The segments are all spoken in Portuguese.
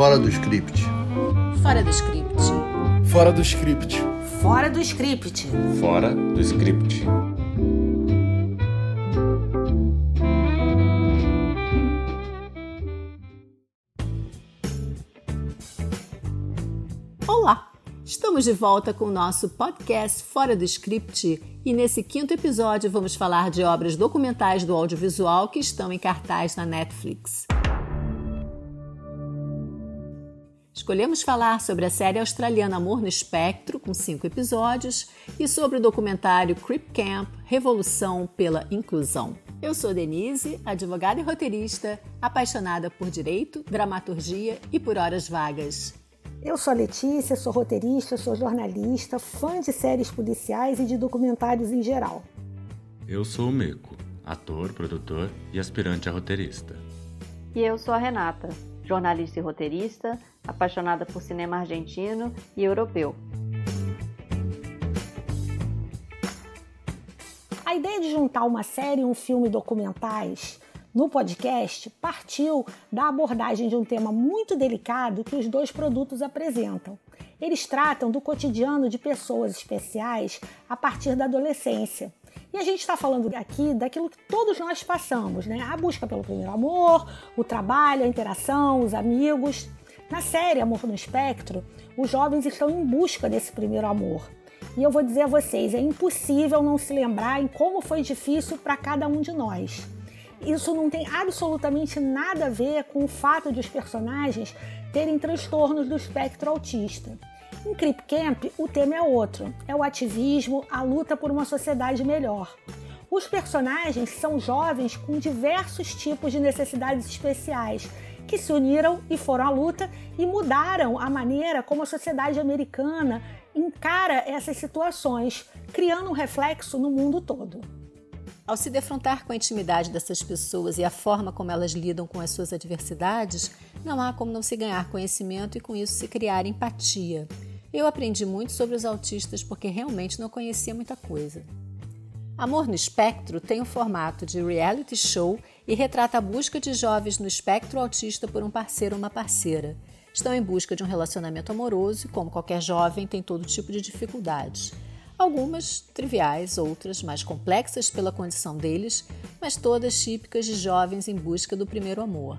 Fora do script. Fora do script. Fora do script. Fora do script. Fora do script. Olá! Estamos de volta com o nosso podcast Fora do Script e nesse quinto episódio vamos falar de obras documentais do audiovisual que estão em cartaz na Netflix. Escolhemos falar sobre a série australiana Amor no Espectro, com cinco episódios, e sobre o documentário Creep Camp Revolução pela Inclusão. Eu sou Denise, advogada e roteirista, apaixonada por direito, dramaturgia e por horas vagas. Eu sou a Letícia, sou roteirista, sou jornalista, fã de séries policiais e de documentários em geral. Eu sou o Meco, ator, produtor e aspirante a roteirista. E eu sou a Renata, jornalista e roteirista, apaixonada por cinema argentino e europeu. A ideia de juntar uma série e um filme documentais no podcast partiu da abordagem de um tema muito delicado que os dois produtos apresentam. Eles tratam do cotidiano de pessoas especiais a partir da adolescência. E a gente está falando aqui daquilo que todos nós passamos, né? A busca pelo primeiro amor, o trabalho, a interação, os amigos. Na série Amor no Espectro, os jovens estão em busca desse primeiro amor. E eu vou dizer a vocês, é impossível não se lembrar em como foi difícil para cada um de nós. Isso não tem absolutamente nada a ver com o fato de os personagens terem transtornos do espectro autista. Em Crip Camp, o tema é outro: é o ativismo, a luta por uma sociedade melhor. Os personagens são jovens com diversos tipos de necessidades especiais que se uniram e foram à luta e mudaram a maneira como a sociedade americana encara essas situações, criando um reflexo no mundo todo. Ao se defrontar com a intimidade dessas pessoas e a forma como elas lidam com as suas adversidades, não há como não se ganhar conhecimento e com isso se criar empatia. Eu aprendi muito sobre os autistas porque realmente não conhecia muita coisa. Amor no Espectro tem o formato de reality show e retrata a busca de jovens no espectro autista por um parceiro ou uma parceira. Estão em busca de um relacionamento amoroso e, como qualquer jovem, tem todo tipo de dificuldades. Algumas triviais, outras mais complexas pela condição deles, mas todas típicas de jovens em busca do primeiro amor.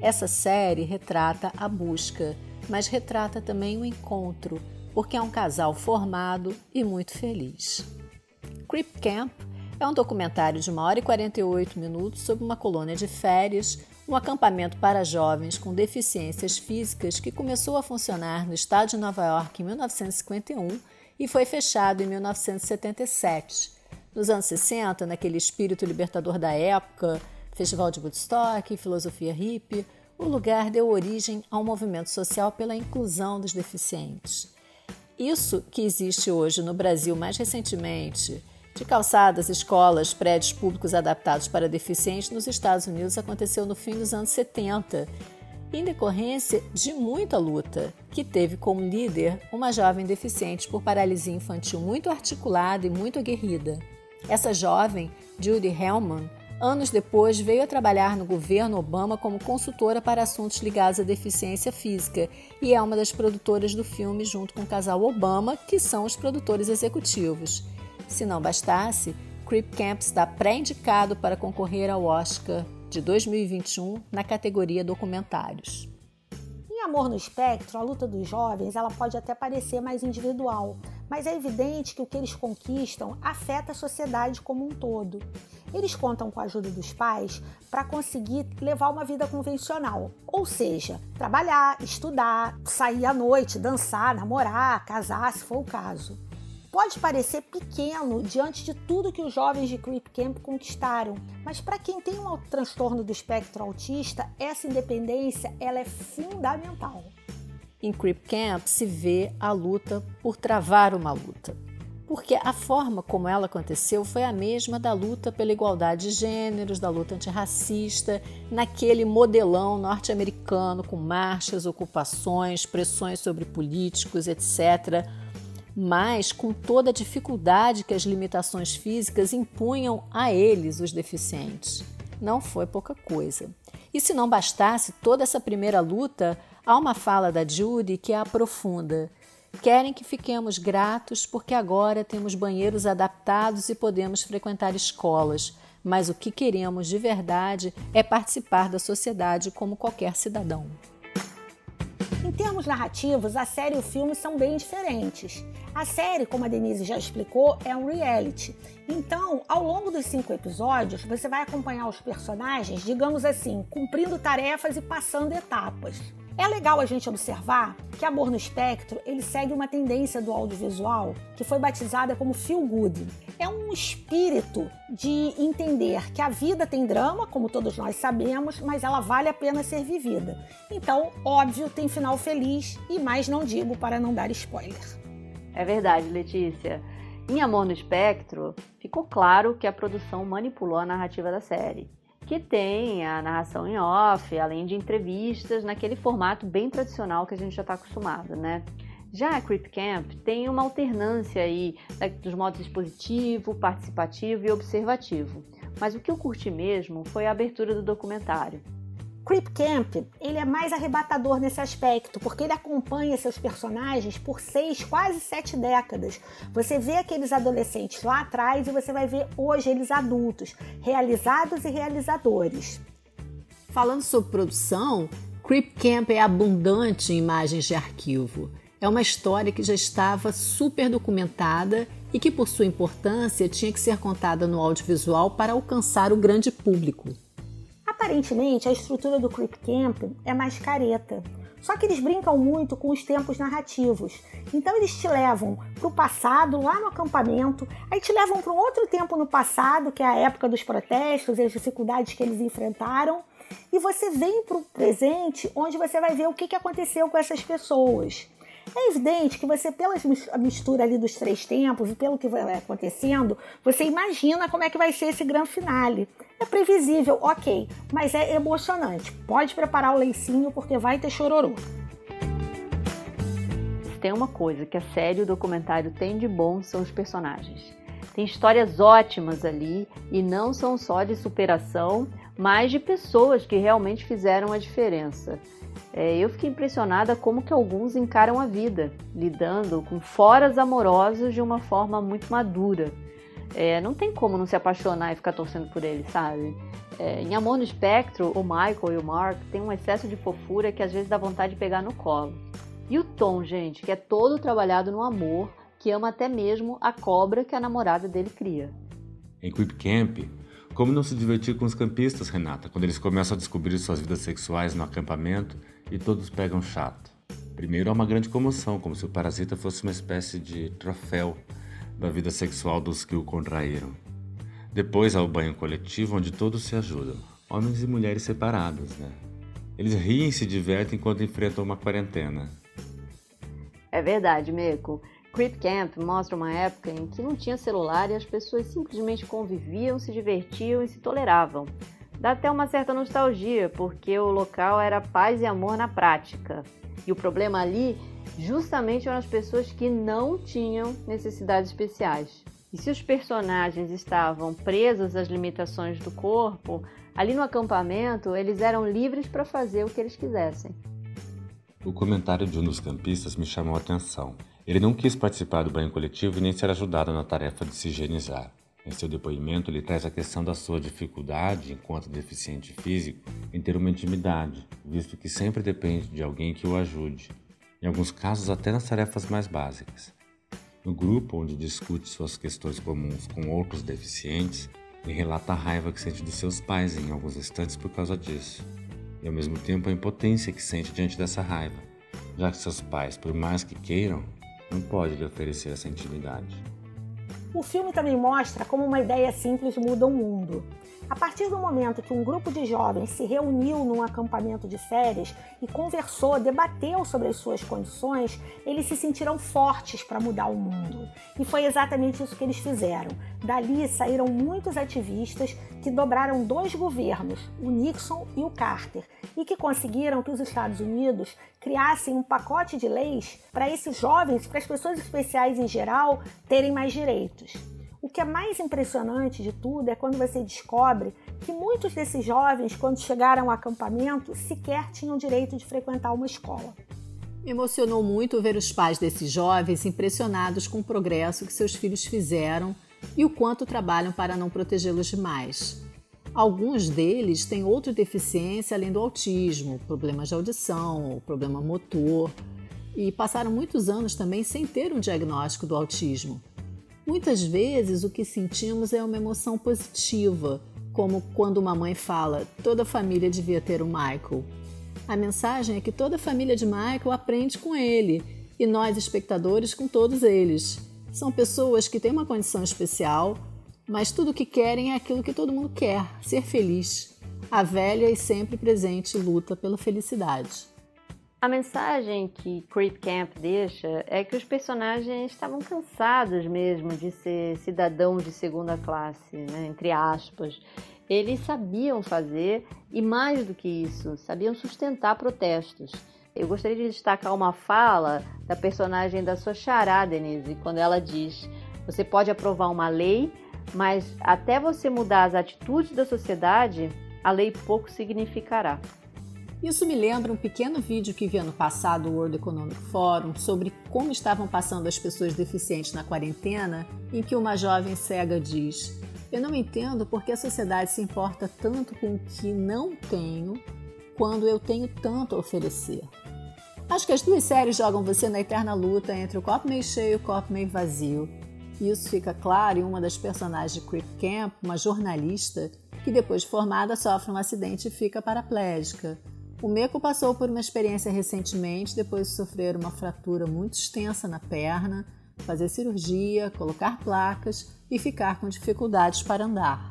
Essa série retrata a busca, mas retrata também o encontro, porque é um casal formado e muito feliz. Creep Camp é um documentário de 1 hora e 48 minutos sobre uma colônia de férias, um acampamento para jovens com deficiências físicas que começou a funcionar no estado de Nova York em 1951 e foi fechado em 1977. Nos anos 60, naquele espírito libertador da época, Festival de Woodstock, filosofia hippie, o lugar deu origem a um movimento social pela inclusão dos deficientes. Isso que existe hoje no Brasil mais recentemente, de calçadas, escolas, prédios públicos adaptados para deficientes nos Estados Unidos aconteceu no fim dos anos 70, em decorrência de muita luta, que teve como líder uma jovem deficiente por paralisia infantil muito articulada e muito aguerrida. Essa jovem, Judy Hellman, anos depois veio a trabalhar no governo Obama como consultora para assuntos ligados à deficiência física e é uma das produtoras do filme junto com o casal Obama, que são os produtores executivos. Se não bastasse, Creep Camp está pré-indicado para concorrer ao Oscar de 2021 na categoria documentários. Em Amor no Espectro, a luta dos jovens ela pode até parecer mais individual, mas é evidente que o que eles conquistam afeta a sociedade como um todo. Eles contam com a ajuda dos pais para conseguir levar uma vida convencional, ou seja, trabalhar, estudar, sair à noite, dançar, namorar, casar, se for o caso pode parecer pequeno diante de tudo que os jovens de Creep Camp conquistaram, mas para quem tem um transtorno do espectro autista, essa independência ela é fundamental. Em Creep Camp se vê a luta por travar uma luta. Porque a forma como ela aconteceu foi a mesma da luta pela igualdade de gêneros, da luta antirracista, naquele modelão norte-americano com marchas, ocupações, pressões sobre políticos, etc mas com toda a dificuldade que as limitações físicas impunham a eles, os deficientes. Não foi pouca coisa. E se não bastasse toda essa primeira luta, há uma fala da Judy que a aprofunda. Querem que fiquemos gratos porque agora temos banheiros adaptados e podemos frequentar escolas, mas o que queremos de verdade é participar da sociedade como qualquer cidadão. Em termos narrativos, a série e o filme são bem diferentes. A série, como a Denise já explicou, é um reality. Então, ao longo dos cinco episódios, você vai acompanhar os personagens, digamos assim, cumprindo tarefas e passando etapas. É legal a gente observar que Amor no Espectro ele segue uma tendência do audiovisual que foi batizada como feel good. É um espírito de entender que a vida tem drama, como todos nós sabemos, mas ela vale a pena ser vivida. Então, óbvio, tem final feliz e mais não digo para não dar spoiler. É verdade, Letícia. Em Amor no Espectro, ficou claro que a produção manipulou a narrativa da série que tem a narração em off, além de entrevistas naquele formato bem tradicional que a gente já está acostumado, né? Já a Creep Camp tem uma alternância aí né, dos modos expositivo, participativo e observativo. Mas o que eu curti mesmo foi a abertura do documentário. Creep Camp, ele é mais arrebatador nesse aspecto, porque ele acompanha seus personagens por seis, quase sete décadas. Você vê aqueles adolescentes lá atrás e você vai ver hoje eles adultos, realizados e realizadores. Falando sobre produção, Creep Camp é abundante em imagens de arquivo. É uma história que já estava super documentada e que, por sua importância, tinha que ser contada no audiovisual para alcançar o grande público. Aparentemente, a estrutura do Creep Camp é mais careta. Só que eles brincam muito com os tempos narrativos. Então eles te levam para o passado, lá no acampamento, aí te levam para um outro tempo no passado, que é a época dos protestos e as dificuldades que eles enfrentaram, e você vem para o presente, onde você vai ver o que aconteceu com essas pessoas. É evidente que você, pela mistura ali dos três tempos e pelo que vai acontecendo, você imagina como é que vai ser esse grande finale. É previsível, ok, mas é emocionante. Pode preparar o leicinho porque vai ter chororô. Tem uma coisa que a série e o documentário tem de bom são os personagens. Tem histórias ótimas ali e não são só de superação, mas de pessoas que realmente fizeram a diferença. É, eu fiquei impressionada como que alguns encaram a vida, lidando com foras amorosos de uma forma muito madura. É, não tem como não se apaixonar e ficar torcendo por ele, sabe? É, em Amor no Espectro, o Michael e o Mark têm um excesso de fofura que às vezes dá vontade de pegar no colo. E o Tom, gente, que é todo trabalhado no amor, que ama até mesmo a cobra que a namorada dele cria. Em Creep Camp, como não se divertir com os campistas, Renata, quando eles começam a descobrir suas vidas sexuais no acampamento e todos pegam chato? Primeiro há uma grande comoção, como se o parasita fosse uma espécie de troféu da vida sexual dos que o contraíram. Depois há o banho coletivo, onde todos se ajudam, homens e mulheres separados, né? Eles riem e se divertem enquanto enfrentam uma quarentena. É verdade, Meco. Creep Camp mostra uma época em que não tinha celular e as pessoas simplesmente conviviam, se divertiam e se toleravam. Dá até uma certa nostalgia, porque o local era paz e amor na prática. E o problema ali justamente eram as pessoas que não tinham necessidades especiais. E se os personagens estavam presos às limitações do corpo, ali no acampamento eles eram livres para fazer o que eles quisessem. O comentário de um dos campistas me chamou a atenção. Ele não quis participar do banho coletivo e nem ser ajudado na tarefa de se higienizar. Em seu depoimento, ele traz a questão da sua dificuldade, enquanto deficiente físico, em ter uma intimidade, visto que sempre depende de alguém que o ajude, em alguns casos até nas tarefas mais básicas. No grupo, onde discute suas questões comuns com outros deficientes, ele relata a raiva que sente dos seus pais em alguns instantes por causa disso, e ao mesmo tempo a impotência que sente diante dessa raiva, já que seus pais, por mais que queiram, não pode lhe oferecer essa intimidade. O filme também mostra como uma ideia simples muda o mundo. A partir do momento que um grupo de jovens se reuniu num acampamento de férias e conversou, debateu sobre as suas condições, eles se sentiram fortes para mudar o mundo. E foi exatamente isso que eles fizeram. Dali saíram muitos ativistas que dobraram dois governos, o Nixon e o Carter, e que conseguiram que os Estados Unidos criassem um pacote de leis para esses jovens, para as pessoas especiais em geral, terem mais direitos. O que é mais impressionante de tudo é quando você descobre que muitos desses jovens, quando chegaram ao acampamento, sequer tinham direito de frequentar uma escola. Me emocionou muito ver os pais desses jovens impressionados com o progresso que seus filhos fizeram e o quanto trabalham para não protegê-los demais. Alguns deles têm outra deficiência além do autismo, problemas de audição, problema motor, e passaram muitos anos também sem ter um diagnóstico do autismo. Muitas vezes o que sentimos é uma emoção positiva, como quando uma mãe fala: toda família devia ter o Michael. A mensagem é que toda a família de Michael aprende com ele e nós, espectadores, com todos eles. São pessoas que têm uma condição especial, mas tudo o que querem é aquilo que todo mundo quer: ser feliz. A velha e sempre presente luta pela felicidade. A mensagem que Creep Camp deixa é que os personagens estavam cansados mesmo de ser cidadãos de segunda classe, né, entre aspas. Eles sabiam fazer e, mais do que isso, sabiam sustentar protestos. Eu gostaria de destacar uma fala da personagem da sua chará, Denise, quando ela diz: Você pode aprovar uma lei, mas até você mudar as atitudes da sociedade, a lei pouco significará. Isso me lembra um pequeno vídeo que vi ano passado no World Economic Forum sobre como estavam passando as pessoas deficientes na quarentena, em que uma jovem cega diz: Eu não entendo porque a sociedade se importa tanto com o que não tenho quando eu tenho tanto a oferecer. Acho que as duas séries jogam você na eterna luta entre o copo meio cheio e o copo meio vazio. Isso fica claro em uma das personagens de Creep Camp, uma jornalista que depois de formada sofre um acidente e fica paraplégica. O Meco passou por uma experiência recentemente depois de sofrer uma fratura muito extensa na perna, fazer cirurgia, colocar placas e ficar com dificuldades para andar.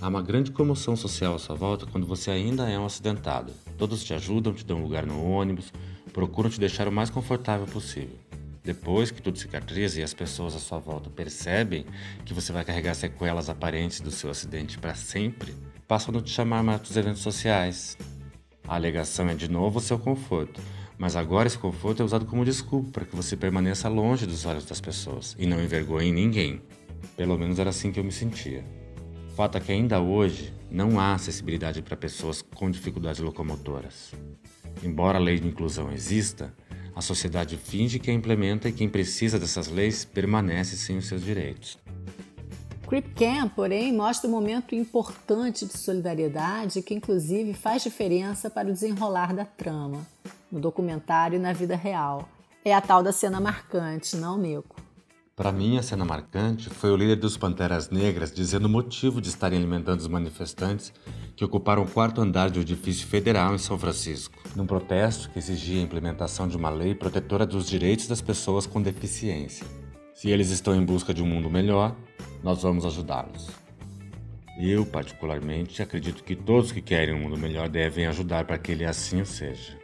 Há uma grande comoção social à sua volta quando você ainda é um acidentado. Todos te ajudam, te dão lugar no ônibus, procuram te deixar o mais confortável possível. Depois que tudo cicatriza e as pessoas à sua volta percebem que você vai carregar sequelas aparentes do seu acidente para sempre, passam a te chamar mais dos eventos sociais. A alegação é de novo o seu conforto, mas agora esse conforto é usado como desculpa para que você permaneça longe dos olhos das pessoas e não envergonhe ninguém. Pelo menos era assim que eu me sentia. Fato é que ainda hoje não há acessibilidade para pessoas com dificuldades locomotoras. Embora a lei de inclusão exista, a sociedade finge que a implementa e quem precisa dessas leis permanece sem os seus direitos. Creep Camp, porém, mostra um momento importante de solidariedade que, inclusive, faz diferença para o desenrolar da trama, no documentário e na vida real. É a tal da cena marcante, não, Meco? Para mim, a cena marcante foi o líder dos Panteras Negras dizendo o motivo de estarem alimentando os manifestantes que ocuparam o quarto andar um edifício federal em São Francisco, num protesto que exigia a implementação de uma lei protetora dos direitos das pessoas com deficiência. Se eles estão em busca de um mundo melhor, nós vamos ajudá-los. Eu, particularmente, acredito que todos que querem um mundo melhor devem ajudar para que ele assim seja.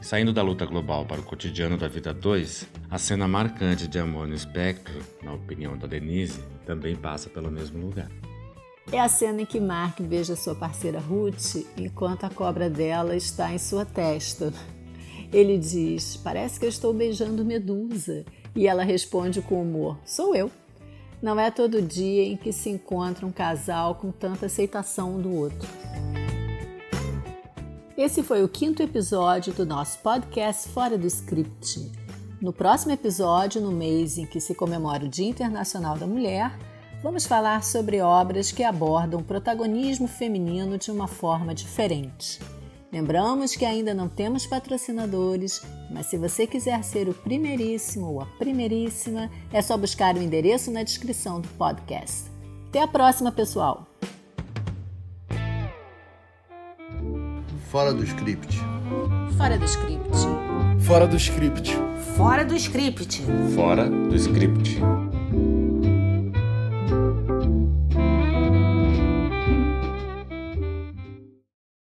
Saindo da luta global para o cotidiano da vida 2, a cena marcante de Amor no Espectro, na opinião da Denise, também passa pelo mesmo lugar. É a cena em que Mark beija sua parceira Ruth enquanto a cobra dela está em sua testa. Ele diz: Parece que eu estou beijando Medusa. E ela responde com humor: Sou eu. Não é todo dia em que se encontra um casal com tanta aceitação um do outro. Esse foi o quinto episódio do nosso podcast Fora do Script. No próximo episódio, no mês em que se comemora o Dia Internacional da Mulher, vamos falar sobre obras que abordam o protagonismo feminino de uma forma diferente. Lembramos que ainda não temos patrocinadores, mas se você quiser ser o primeiríssimo ou a primeiríssima, é só buscar o endereço na descrição do podcast. Até a próxima, pessoal! Fora do script. Fora do script. Fora do script. Fora do script. Fora do script.